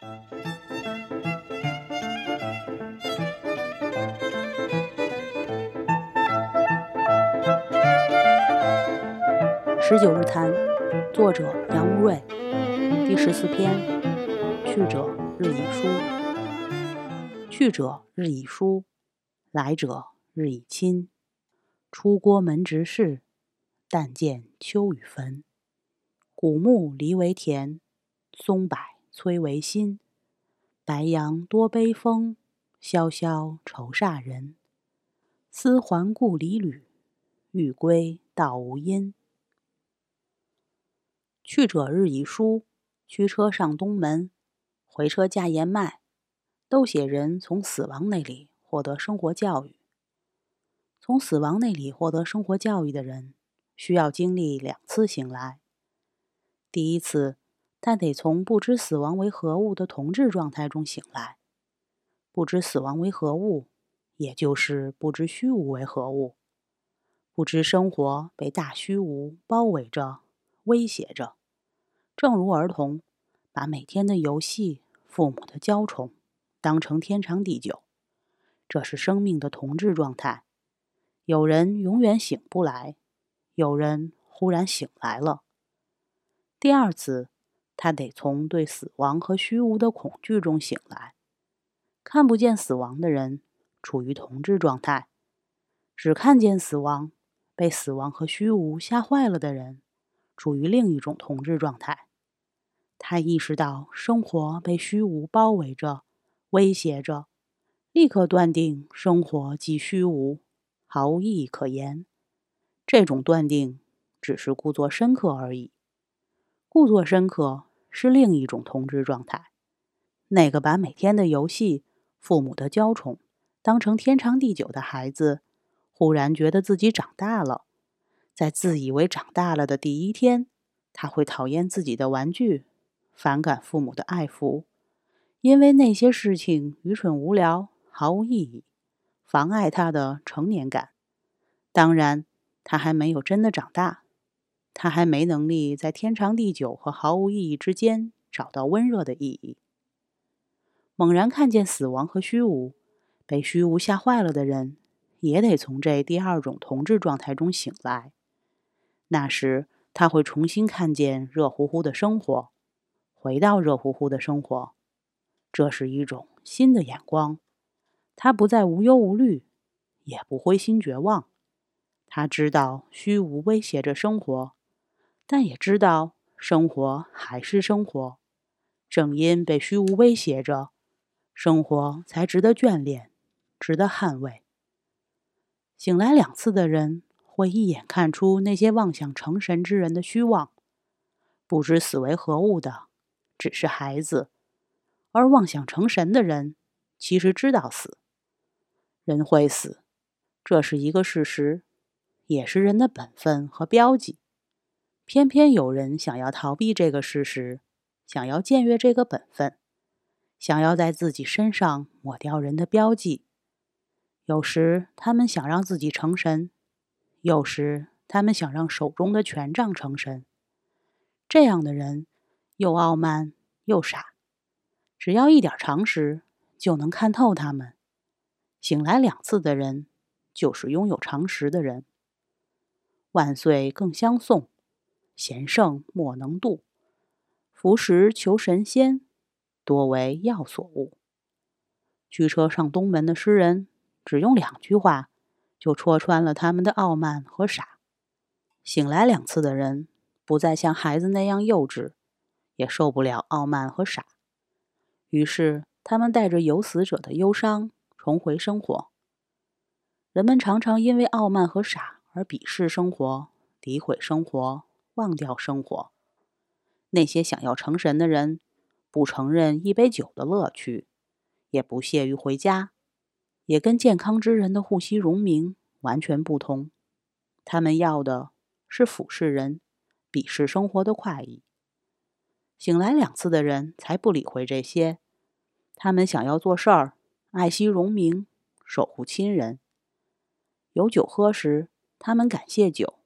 十九日谈，作者杨无瑞，第十四篇。去者日已疏，去者日已疏，来者日已亲。出郭门直视，但见秋雨坟。古木离为田，松柏崔维新。白杨多悲风，萧萧愁煞人。思还故里旅，欲归道无因。去者日已疏，驱车上东门，回车驾言迈，都写人从死亡那里获得生活教育。从死亡那里获得生活教育的人，需要经历两次醒来。第一次，但得从不知死亡为何物的同质状态中醒来。不知死亡为何物，也就是不知虚无为何物，不知生活被大虚无包围着、威胁着。正如儿童把每天的游戏、父母的娇宠当成天长地久，这是生命的同质状态。有人永远醒不来，有人忽然醒来了。第二次，他得从对死亡和虚无的恐惧中醒来。看不见死亡的人处于同质状态，只看见死亡、被死亡和虚无吓坏了的人处于另一种同质状态。他意识到生活被虚无包围着、威胁着，立刻断定生活即虚无，毫无意义可言。这种断定只是故作深刻而已。故作深刻是另一种通知状态。那个把每天的游戏、父母的娇宠当成天长地久的孩子，忽然觉得自己长大了。在自以为长大了的第一天，他会讨厌自己的玩具。反感父母的爱抚，因为那些事情愚蠢无聊、毫无意义，妨碍他的成年感。当然，他还没有真的长大，他还没能力在天长地久和毫无意义之间找到温热的意义。猛然看见死亡和虚无，被虚无吓坏了的人，也得从这第二种同质状态中醒来。那时，他会重新看见热乎乎的生活。回到热乎乎的生活，这是一种新的眼光。他不再无忧无虑，也不灰心绝望。他知道虚无威胁着生活，但也知道生活还是生活。正因被虚无威胁着，生活才值得眷恋，值得捍卫。醒来两次的人，会一眼看出那些妄想成神之人的虚妄，不知死为何物的。只是孩子，而妄想成神的人，其实知道死。人会死，这是一个事实，也是人的本分和标记。偏偏有人想要逃避这个事实，想要僭越这个本分，想要在自己身上抹掉人的标记。有时他们想让自己成神，有时他们想让手中的权杖成神。这样的人。又傲慢又傻，只要一点常识就能看透他们。醒来两次的人，就是拥有常识的人。万岁更相送，贤圣莫能度。服食求神仙，多为药所误。驱车上东门的诗人，只用两句话就戳穿了他们的傲慢和傻。醒来两次的人，不再像孩子那样幼稚。也受不了傲慢和傻，于是他们带着有死者的忧伤重回生活。人们常常因为傲慢和傻而鄙视生活、诋毁生活、忘掉生活。那些想要成神的人，不承认一杯酒的乐趣，也不屑于回家，也跟健康之人的护膝荣名完全不同。他们要的是俯视人、鄙视生活的快意。醒来两次的人才不理会这些，他们想要做事儿，爱惜荣名，守护亲人。有酒喝时，他们感谢酒；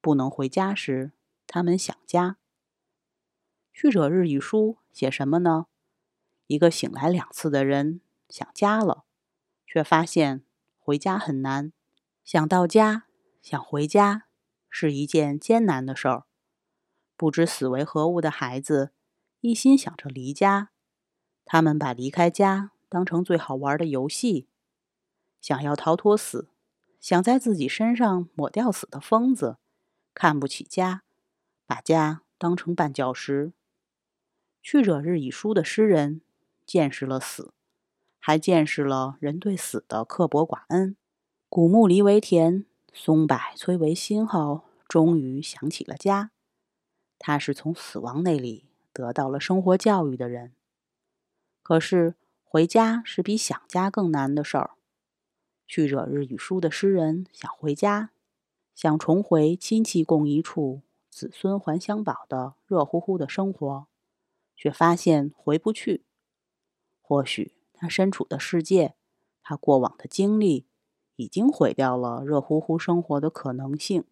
不能回家时，他们想家。去者日语书，写什么呢？一个醒来两次的人想家了，却发现回家很难。想到家，想回家，是一件艰难的事儿。不知死为何物的孩子，一心想着离家。他们把离开家当成最好玩的游戏，想要逃脱死，想在自己身上抹掉死的疯子，看不起家，把家当成绊脚石。去者日已疏的诗人。见识了死，还见识了人对死的刻薄寡恩。古木离为田，松柏摧为心后，终于想起了家。他是从死亡那里得到了生活教育的人。可是回家是比想家更难的事儿。去者日与书的诗人想回家，想重回亲戚共一处、子孙还乡宝的热乎乎的生活，却发现回不去。或许他身处的世界，他过往的经历，已经毁掉了热乎乎生活的可能性。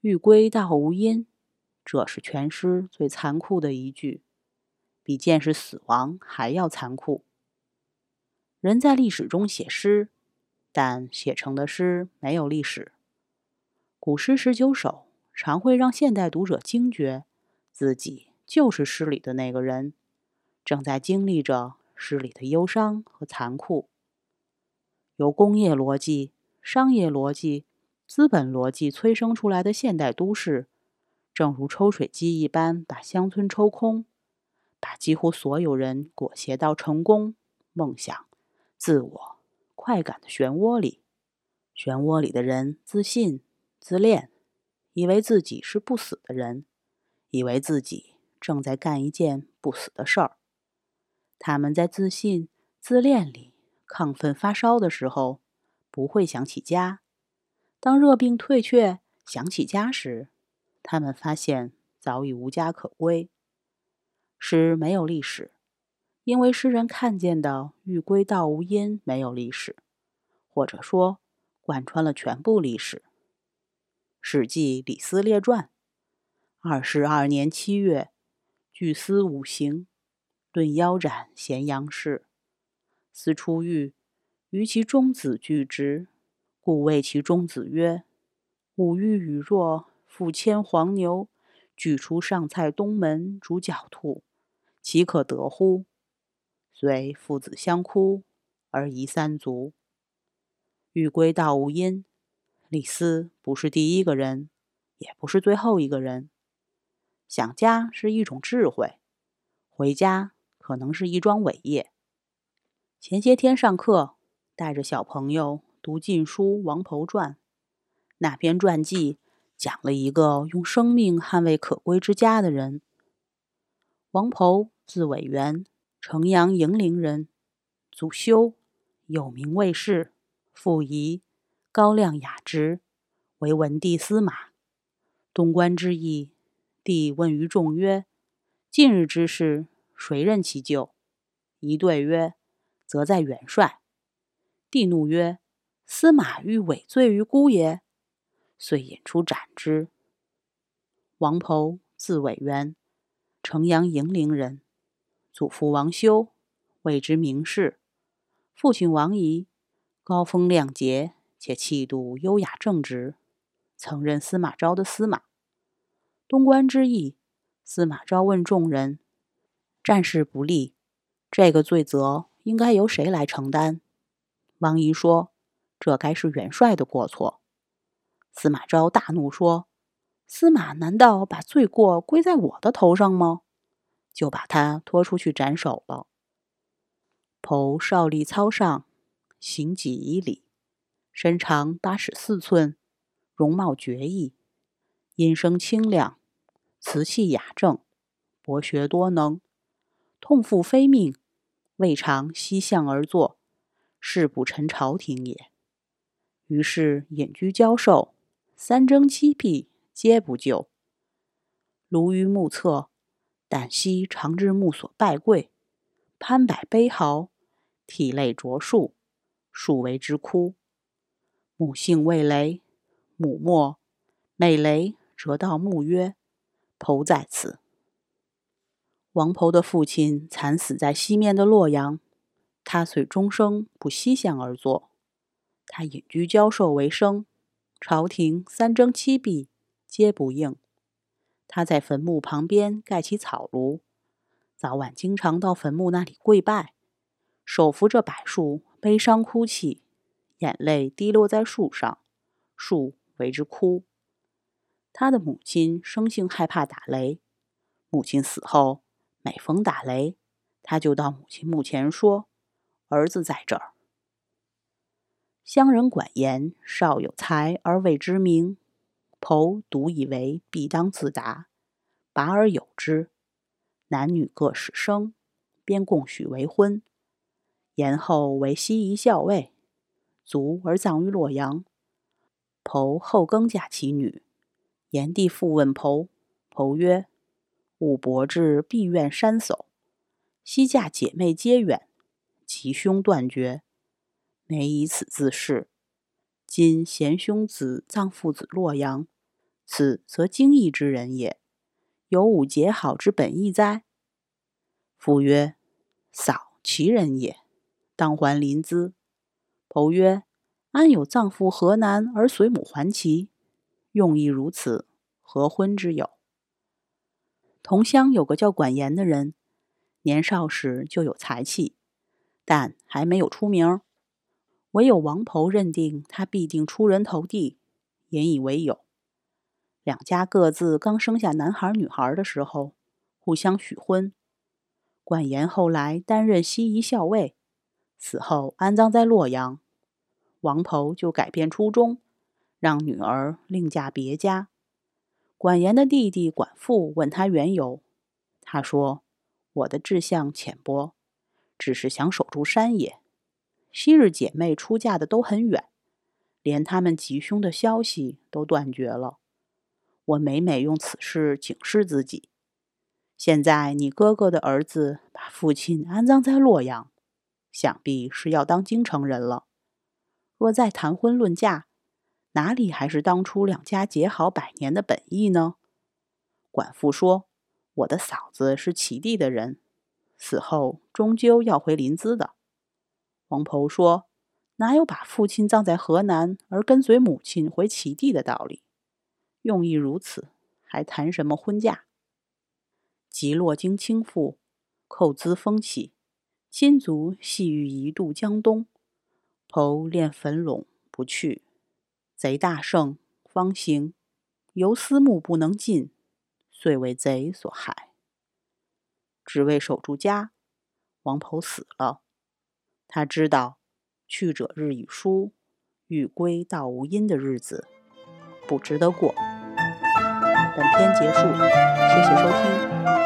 欲归道无因，这是全诗最残酷的一句，比见识死亡还要残酷。人在历史中写诗，但写成的诗没有历史。古诗十九首常会让现代读者惊觉，自己就是诗里的那个人，正在经历着。诗里的忧伤和残酷，由工业逻辑、商业逻辑、资本逻辑催生出来的现代都市，正如抽水机一般把乡村抽空，把几乎所有人裹挟到成功、梦想、自我、快感的漩涡里。漩涡里的人自信、自恋，以为自己是不死的人，以为自己正在干一件不死的事儿。他们在自信、自恋里亢奋发烧的时候，不会想起家；当热病退却，想起家时，他们发现早已无家可归。诗没有历史，因为诗人看见的“欲归道无因”没有历史，或者说贯穿了全部历史。《史记·李斯列传》：二十二年七月，巨司五行。顿腰斩咸阳市，司出狱，于其中子拒之，故谓其中子曰：“吾欲与若复牵黄牛，举出上蔡东门，逐狡兔，岂可得乎？”遂父子相哭，而遗三族。欲归道无因，李斯不是第一个人，也不是最后一个人。想家是一种智慧，回家。可能是一桩伟业。前些天上课，带着小朋友读《晋书·王侯传》，那篇传记讲了一个用生命捍卫可归之家的人。王侯字伟元，城阳营陵人，祖修，有名卫士，父仪，高亮雅直，为文帝司马。东关之役，帝问于众曰：“近日之事。”谁任其咎？一对曰：“则在元帅。”帝怒曰：“司马欲委罪于孤也。”遂引出斩之。王侯字伟元，城阳营陵人，祖父王修，谓之名士；父亲王仪，高风亮节，且气度优雅正直，曾任司马昭的司马。东关之役，司马昭问众人。战事不利，这个罪责应该由谁来承担？王仪说：“这该是元帅的过错。”司马昭大怒说：“司马难道把罪过归在我的头上吗？”就把他拖出去斩首了。剖少立操上，行几以里，身长八尺四寸，容貌绝异，音声清亮，瓷器雅正，博学多能。痛负非命，未尝西向而坐，誓不臣朝廷也。于是隐居交寿，三征七辟皆不就。庐于目侧，旦夕常至墓所拜跪，攀柏悲嚎，涕泪灼树，树为之哭。母姓魏雷，母没，每雷折到墓曰：“剖在此。”王婆的父亲惨死在西面的洛阳，他遂终生不西向而坐。他隐居教授为生，朝廷三征七避，皆不应。他在坟墓旁边盖起草庐，早晚经常到坟墓那里跪拜，手扶着柏树，悲伤哭泣，眼泪滴落在树上，树为之哭。他的母亲生性害怕打雷，母亲死后。每逢打雷，他就到母亲墓前说：“儿子在这儿。”乡人管言：“少有才而未知名。”剖独以为必当自达，拔而有之。男女各始生，便共许为婚。言后为西夷校尉，卒而葬于洛阳。侯后更嫁其女。炎帝复问侯，侯曰。吾伯至必愿山叟，昔嫁姐妹皆远，其兄断绝，每以此自恃。今贤兄子葬父子洛阳，此则惊异之人也。有吾结好之本意哉？父曰：嫂其人也，当还临淄。侯曰：安有葬父河南而随母还齐？用意如此，何婚之有？同乡有个叫管严的人，年少时就有才气，但还没有出名。唯有王婆认定他必定出人头地，引以为友。两家各自刚生下男孩女孩的时候，互相许婚。管严后来担任西夷校尉，死后安葬在洛阳。王婆就改变初衷，让女儿另嫁别家。管严的弟弟管父问他缘由，他说：“我的志向浅薄，只是想守住山野。昔日姐妹出嫁的都很远，连他们吉凶的消息都断绝了。我每每用此事警示自己。现在你哥哥的儿子把父亲安葬在洛阳，想必是要当京城人了。若再谈婚论嫁，”哪里还是当初两家结好百年的本意呢？管父说：“我的嫂子是齐地的人，死后终究要回临淄的。”王婆说：“哪有把父亲葬在河南而跟随母亲回齐地的道理？用意如此，还谈什么婚嫁？”即洛京倾覆，寇资风起，亲族系欲一渡江东，剖恋坟垄不去。贼大胜，方行，犹思慕不能进，遂为贼所害。只为守住家，王婆死了。他知道去者日已疏，欲归道无因的日子不值得过。本篇结束，谢谢收听。